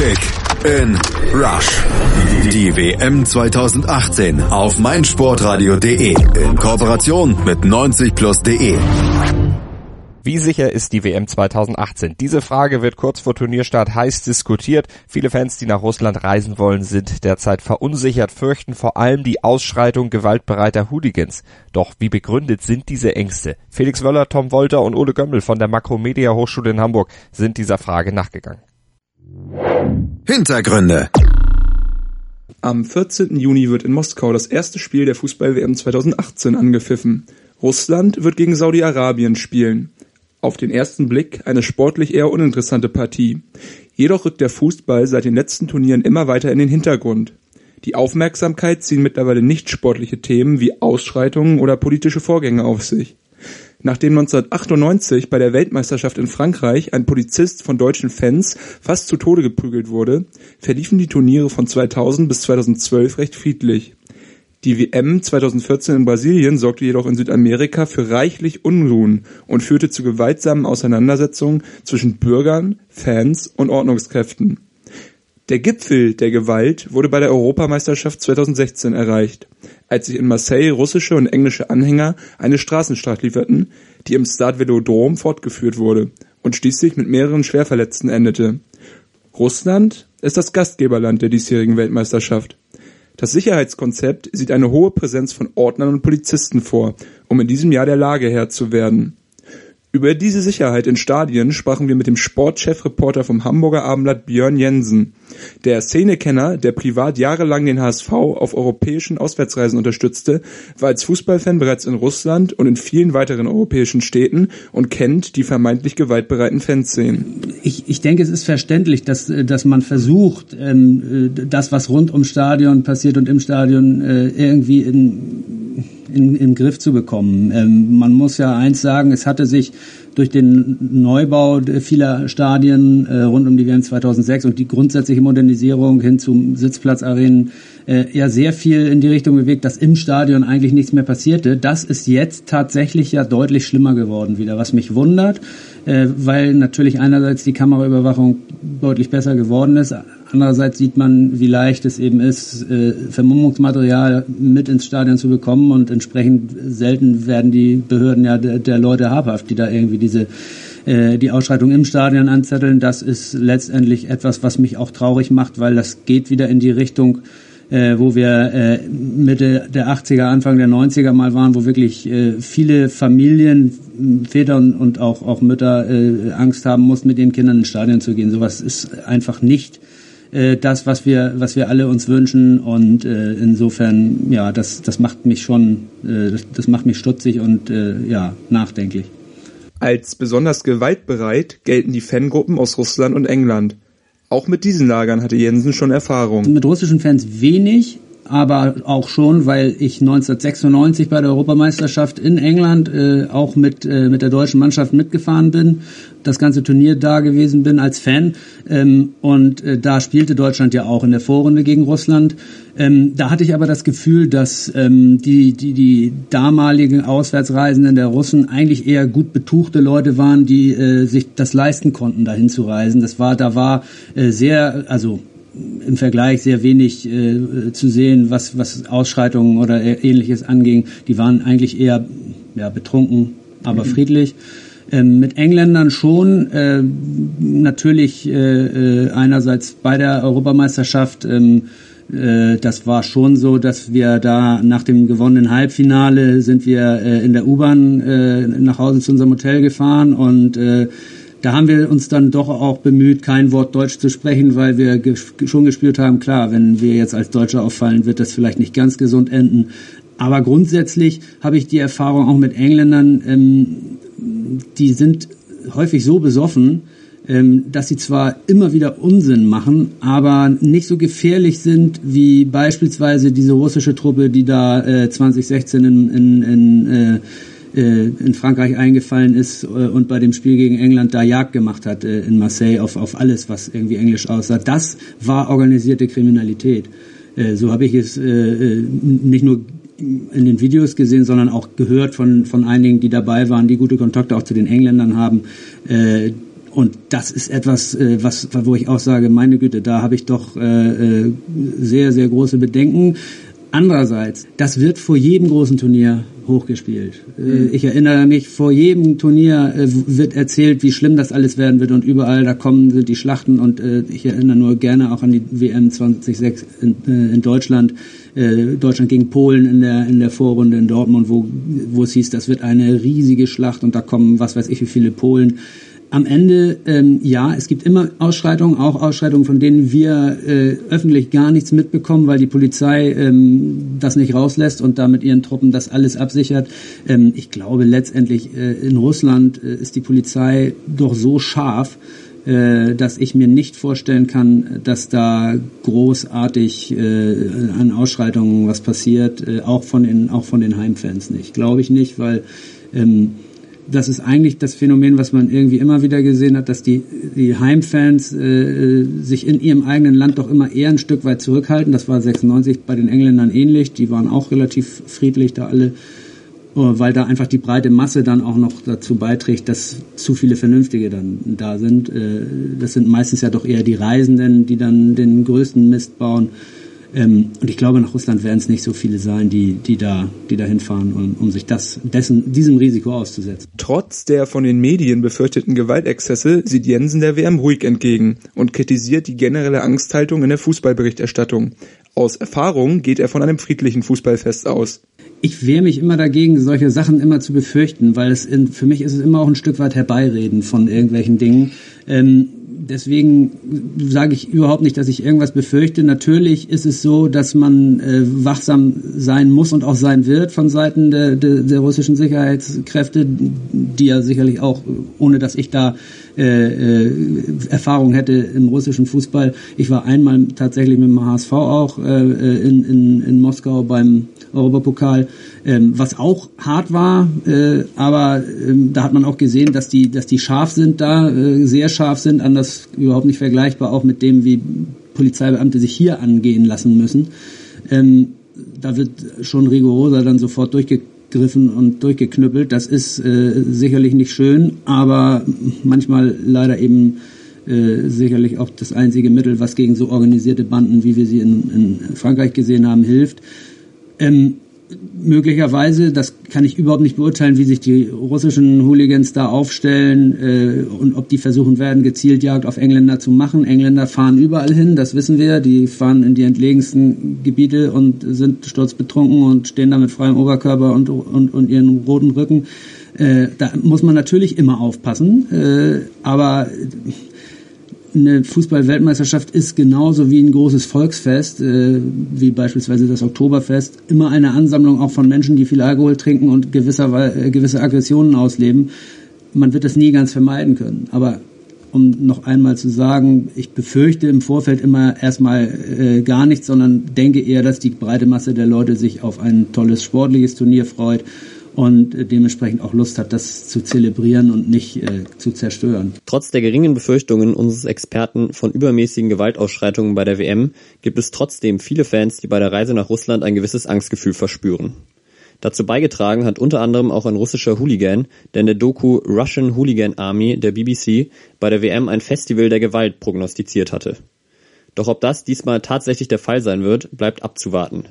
Kick in Rush. Die WM 2018 auf meinsportradio.de in Kooperation mit 90plus.de. Wie sicher ist die WM 2018? Diese Frage wird kurz vor Turnierstart heiß diskutiert. Viele Fans, die nach Russland reisen wollen, sind derzeit verunsichert, fürchten vor allem die Ausschreitung gewaltbereiter Hooligans. Doch wie begründet sind diese Ängste? Felix Wöller, Tom Wolter und Ole Gömmel von der Makromedia Hochschule in Hamburg sind dieser Frage nachgegangen. Hintergründe. Am 14. Juni wird in Moskau das erste Spiel der Fußball-WM 2018 angepfiffen. Russland wird gegen Saudi-Arabien spielen. Auf den ersten Blick eine sportlich eher uninteressante Partie. Jedoch rückt der Fußball seit den letzten Turnieren immer weiter in den Hintergrund. Die Aufmerksamkeit ziehen mittlerweile nicht sportliche Themen wie Ausschreitungen oder politische Vorgänge auf sich. Nachdem 1998 bei der Weltmeisterschaft in Frankreich ein Polizist von deutschen Fans fast zu Tode geprügelt wurde, verliefen die Turniere von 2000 bis 2012 recht friedlich. Die WM 2014 in Brasilien sorgte jedoch in Südamerika für reichlich Unruhen und führte zu gewaltsamen Auseinandersetzungen zwischen Bürgern, Fans und Ordnungskräften. Der Gipfel der Gewalt wurde bei der Europameisterschaft 2016 erreicht, als sich in Marseille russische und englische Anhänger eine Straßenschlacht lieferten, die im Stade Velodrome fortgeführt wurde und schließlich mit mehreren Schwerverletzten endete. Russland ist das Gastgeberland der diesjährigen Weltmeisterschaft. Das Sicherheitskonzept sieht eine hohe Präsenz von Ordnern und Polizisten vor, um in diesem Jahr der Lage Herr zu werden. Über diese Sicherheit in Stadien sprachen wir mit dem Sportchefreporter vom Hamburger Abendblatt Björn Jensen. Der Szenekenner, der privat jahrelang den HSV auf europäischen Auswärtsreisen unterstützte, war als Fußballfan bereits in Russland und in vielen weiteren europäischen Städten und kennt die vermeintlich gewaltbereiten Fanszenen. Ich, ich denke, es ist verständlich, dass, dass man versucht, ähm, das, was rund ums Stadion passiert und im Stadion äh, irgendwie in in, in Griff zu bekommen. Ähm, man muss ja eins sagen, es hatte sich durch den Neubau vieler Stadien äh, rund um die WM 2006 und die grundsätzliche Modernisierung hin zum Sitzplatzarenen äh, ja sehr viel in die Richtung bewegt, dass im Stadion eigentlich nichts mehr passierte. Das ist jetzt tatsächlich ja deutlich schlimmer geworden wieder, was mich wundert, äh, weil natürlich einerseits die Kameraüberwachung deutlich besser geworden ist, Andererseits sieht man, wie leicht es eben ist, äh, Vermummungsmaterial mit ins Stadion zu bekommen und entsprechend selten werden die Behörden ja der, der Leute habhaft, die da irgendwie diese äh, die Ausschreitung im Stadion anzetteln. Das ist letztendlich etwas, was mich auch traurig macht, weil das geht wieder in die Richtung, äh, wo wir äh, Mitte der 80er, Anfang der 90er mal waren, wo wirklich äh, viele Familien, Väter und auch, auch Mütter äh, Angst haben mussten, mit ihren Kindern ins Stadion zu gehen. Sowas ist einfach nicht äh, das, was wir, was wir alle uns wünschen. Und äh, insofern, ja, das, das macht mich schon, äh, das, das macht mich stutzig und äh, ja, nachdenklich. Als besonders gewaltbereit gelten die Fangruppen aus Russland und England. Auch mit diesen Lagern hatte Jensen schon Erfahrung. Mit russischen Fans wenig, aber auch schon, weil ich 1996 bei der Europameisterschaft in England äh, auch mit, äh, mit der deutschen Mannschaft mitgefahren bin, das ganze Turnier da gewesen bin als Fan ähm, und äh, da spielte Deutschland ja auch in der Vorrunde gegen Russland. Ähm, da hatte ich aber das Gefühl, dass ähm, die, die, die damaligen Auswärtsreisenden der Russen eigentlich eher gut betuchte Leute waren, die äh, sich das leisten konnten, dahin zu reisen. Das war, da war äh, sehr, also im Vergleich sehr wenig äh, zu sehen, was, was Ausschreitungen oder ähnliches anging. Die waren eigentlich eher ja, betrunken, aber mhm. friedlich. Ähm, mit Engländern schon, äh, natürlich äh, äh, einerseits bei der Europameisterschaft, ähm, äh, das war schon so, dass wir da nach dem gewonnenen Halbfinale sind wir äh, in der U-Bahn nach Hause zu unserem Hotel gefahren und da haben wir uns dann doch auch bemüht, kein Wort Deutsch zu sprechen, weil wir ge schon gespürt haben, klar, wenn wir jetzt als Deutsche auffallen, wird das vielleicht nicht ganz gesund enden. Aber grundsätzlich habe ich die Erfahrung auch mit Engländern, ähm, die sind häufig so besoffen, ähm, dass sie zwar immer wieder Unsinn machen, aber nicht so gefährlich sind wie beispielsweise diese russische Truppe, die da äh, 2016 in, in, in äh, in Frankreich eingefallen ist äh, und bei dem Spiel gegen England da Jagd gemacht hat äh, in Marseille auf, auf alles, was irgendwie englisch aussah. Das war organisierte Kriminalität. So habe ich es nicht nur in den Videos gesehen, sondern auch gehört von, von einigen, die dabei waren, die gute Kontakte auch zu den Engländern haben. und das ist etwas, äh, was, wo ich auch sage, meine Güte, da habe ich doch äh, äh, sehr, sehr große Bedenken. Andererseits, das wird vor jedem großen Turnier hochgespielt. Mhm. Ich erinnere mich, vor jedem Turnier wird erzählt, wie schlimm das alles werden wird und überall da kommen sind die Schlachten und ich erinnere nur gerne auch an die WM 2006 in, in Deutschland, Deutschland gegen Polen in der, in der Vorrunde in Dortmund, wo, wo es hieß, das wird eine riesige Schlacht und da kommen was weiß ich wie viele Polen am Ende, ähm, ja, es gibt immer Ausschreitungen, auch Ausschreitungen, von denen wir äh, öffentlich gar nichts mitbekommen, weil die Polizei ähm, das nicht rauslässt und da mit ihren Truppen das alles absichert. Ähm, ich glaube, letztendlich äh, in Russland äh, ist die Polizei doch so scharf, äh, dass ich mir nicht vorstellen kann, dass da großartig äh, an Ausschreitungen was passiert, äh, auch von den auch von den Heimfans nicht. Glaube ich nicht, weil ähm, das ist eigentlich das Phänomen, was man irgendwie immer wieder gesehen hat, dass die, die Heimfans äh, sich in ihrem eigenen Land doch immer eher ein Stück weit zurückhalten. Das war 96 bei den Engländern ähnlich. Die waren auch relativ friedlich da alle, äh, weil da einfach die breite Masse dann auch noch dazu beiträgt, dass zu viele Vernünftige dann da sind. Äh, das sind meistens ja doch eher die Reisenden, die dann den größten Mist bauen. Ähm, und ich glaube, nach Russland werden es nicht so viele sein, die, die da, die da hinfahren, um, um sich das, dessen, diesem Risiko auszusetzen. Trotz der von den Medien befürchteten Gewaltexzesse sieht Jensen der WM ruhig entgegen und kritisiert die generelle Angsthaltung in der Fußballberichterstattung. Aus Erfahrung geht er von einem friedlichen Fußballfest aus. Ich wehre mich immer dagegen, solche Sachen immer zu befürchten, weil es in, für mich ist es immer auch ein Stück weit herbeireden von irgendwelchen Dingen. Ähm, deswegen sage ich überhaupt nicht, dass ich irgendwas befürchte. Natürlich ist es so, dass man äh, wachsam sein muss und auch sein wird von Seiten der, der, der russischen Sicherheitskräfte, die ja sicherlich auch, ohne dass ich da äh, äh, Erfahrung hätte im russischen Fußball. Ich war einmal tatsächlich mit dem HSV auch äh, in, in, in Moskau beim Europapokal, ähm, was auch hart war, äh, aber ähm, da hat man auch gesehen, dass die, dass die scharf sind da, äh, sehr scharf sind, anders überhaupt nicht vergleichbar, auch mit dem, wie Polizeibeamte sich hier angehen lassen müssen. Ähm, da wird schon rigoroser dann sofort durchgegriffen und durchgeknüppelt. Das ist äh, sicherlich nicht schön, aber manchmal leider eben äh, sicherlich auch das einzige Mittel, was gegen so organisierte Banden, wie wir sie in, in Frankreich gesehen haben, hilft. Ähm, möglicherweise, das kann ich überhaupt nicht beurteilen, wie sich die russischen Hooligans da aufstellen äh, und ob die versuchen werden, gezielt Jagd auf Engländer zu machen. Engländer fahren überall hin, das wissen wir. Die fahren in die entlegensten Gebiete und sind sturzbetrunken und stehen da mit freiem Oberkörper und, und, und ihren roten Rücken. Äh, da muss man natürlich immer aufpassen, äh, aber eine Fußball-Weltmeisterschaft ist genauso wie ein großes Volksfest, äh, wie beispielsweise das Oktoberfest, immer eine Ansammlung auch von Menschen, die viel Alkohol trinken und gewisser, äh, gewisse Aggressionen ausleben. Man wird das nie ganz vermeiden können. Aber um noch einmal zu sagen, ich befürchte im Vorfeld immer erstmal äh, gar nichts, sondern denke eher, dass die breite Masse der Leute sich auf ein tolles sportliches Turnier freut und dementsprechend auch Lust hat, das zu zelebrieren und nicht äh, zu zerstören. Trotz der geringen Befürchtungen unseres Experten von übermäßigen Gewaltausschreitungen bei der WM gibt es trotzdem viele Fans, die bei der Reise nach Russland ein gewisses Angstgefühl verspüren. Dazu beigetragen hat unter anderem auch ein russischer Hooligan, der in der Doku Russian Hooligan Army der BBC bei der WM ein Festival der Gewalt prognostiziert hatte. Doch ob das diesmal tatsächlich der Fall sein wird, bleibt abzuwarten.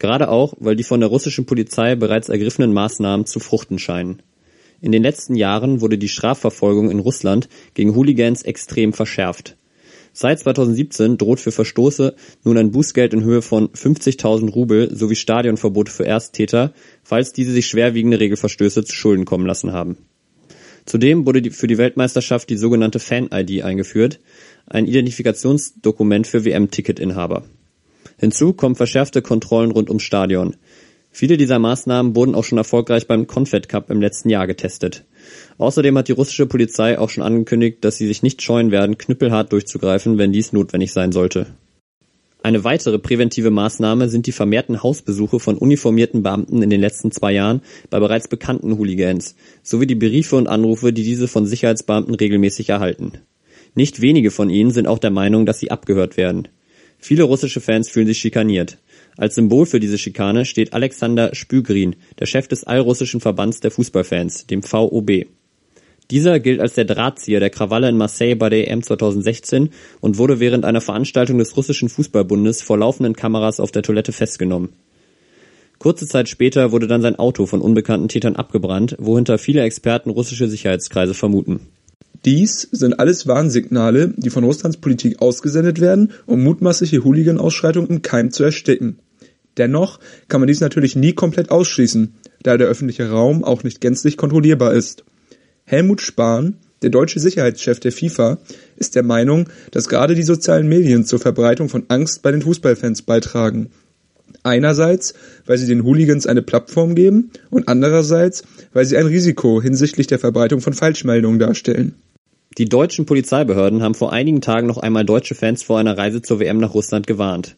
Gerade auch, weil die von der russischen Polizei bereits ergriffenen Maßnahmen zu fruchten scheinen. In den letzten Jahren wurde die Strafverfolgung in Russland gegen Hooligans extrem verschärft. Seit 2017 droht für Verstoße nun ein Bußgeld in Höhe von 50.000 Rubel sowie Stadionverbote für Ersttäter, falls diese sich schwerwiegende Regelverstöße zu Schulden kommen lassen haben. Zudem wurde für die Weltmeisterschaft die sogenannte Fan-ID eingeführt, ein Identifikationsdokument für WM-Ticketinhaber. Hinzu kommen verschärfte Kontrollen rund ums Stadion. Viele dieser Maßnahmen wurden auch schon erfolgreich beim Confed Cup im letzten Jahr getestet. Außerdem hat die russische Polizei auch schon angekündigt, dass sie sich nicht scheuen werden, knüppelhart durchzugreifen, wenn dies notwendig sein sollte. Eine weitere präventive Maßnahme sind die vermehrten Hausbesuche von uniformierten Beamten in den letzten zwei Jahren bei bereits bekannten Hooligans, sowie die Briefe und Anrufe, die diese von Sicherheitsbeamten regelmäßig erhalten. Nicht wenige von ihnen sind auch der Meinung, dass sie abgehört werden. Viele russische Fans fühlen sich schikaniert. Als Symbol für diese Schikane steht Alexander Spügrin, der Chef des allrussischen Verbands der Fußballfans, dem VOB. Dieser gilt als der Drahtzieher der Krawalle in Marseille bei der EM 2016 und wurde während einer Veranstaltung des russischen Fußballbundes vor laufenden Kameras auf der Toilette festgenommen. Kurze Zeit später wurde dann sein Auto von unbekannten Tätern abgebrannt, wohinter viele Experten russische Sicherheitskreise vermuten. Dies sind alles Warnsignale, die von Russlands Politik ausgesendet werden, um mutmaßliche Hooligan-Ausschreitungen im Keim zu ersticken. Dennoch kann man dies natürlich nie komplett ausschließen, da der öffentliche Raum auch nicht gänzlich kontrollierbar ist. Helmut Spahn, der deutsche Sicherheitschef der FIFA, ist der Meinung, dass gerade die sozialen Medien zur Verbreitung von Angst bei den Fußballfans beitragen. Einerseits, weil sie den Hooligans eine Plattform geben und andererseits, weil sie ein Risiko hinsichtlich der Verbreitung von Falschmeldungen darstellen. Die deutschen Polizeibehörden haben vor einigen Tagen noch einmal deutsche Fans vor einer Reise zur WM nach Russland gewarnt.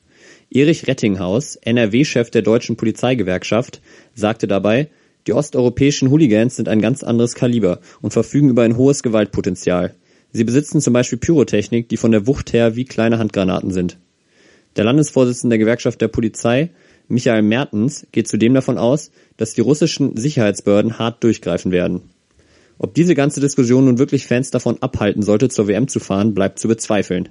Erich Rettinghaus, NRW-Chef der deutschen Polizeigewerkschaft, sagte dabei, die osteuropäischen Hooligans sind ein ganz anderes Kaliber und verfügen über ein hohes Gewaltpotenzial. Sie besitzen zum Beispiel Pyrotechnik, die von der Wucht her wie kleine Handgranaten sind. Der Landesvorsitzende der Gewerkschaft der Polizei, Michael Mertens, geht zudem davon aus, dass die russischen Sicherheitsbehörden hart durchgreifen werden. Ob diese ganze Diskussion nun wirklich Fans davon abhalten sollte, zur WM zu fahren, bleibt zu bezweifeln.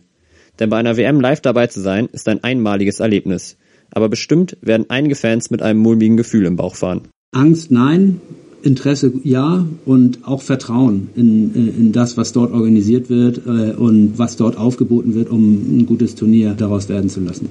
Denn bei einer WM live dabei zu sein, ist ein einmaliges Erlebnis. Aber bestimmt werden einige Fans mit einem mulmigen Gefühl im Bauch fahren. Angst nein, Interesse ja und auch Vertrauen in, in das, was dort organisiert wird äh, und was dort aufgeboten wird, um ein gutes Turnier daraus werden zu lassen.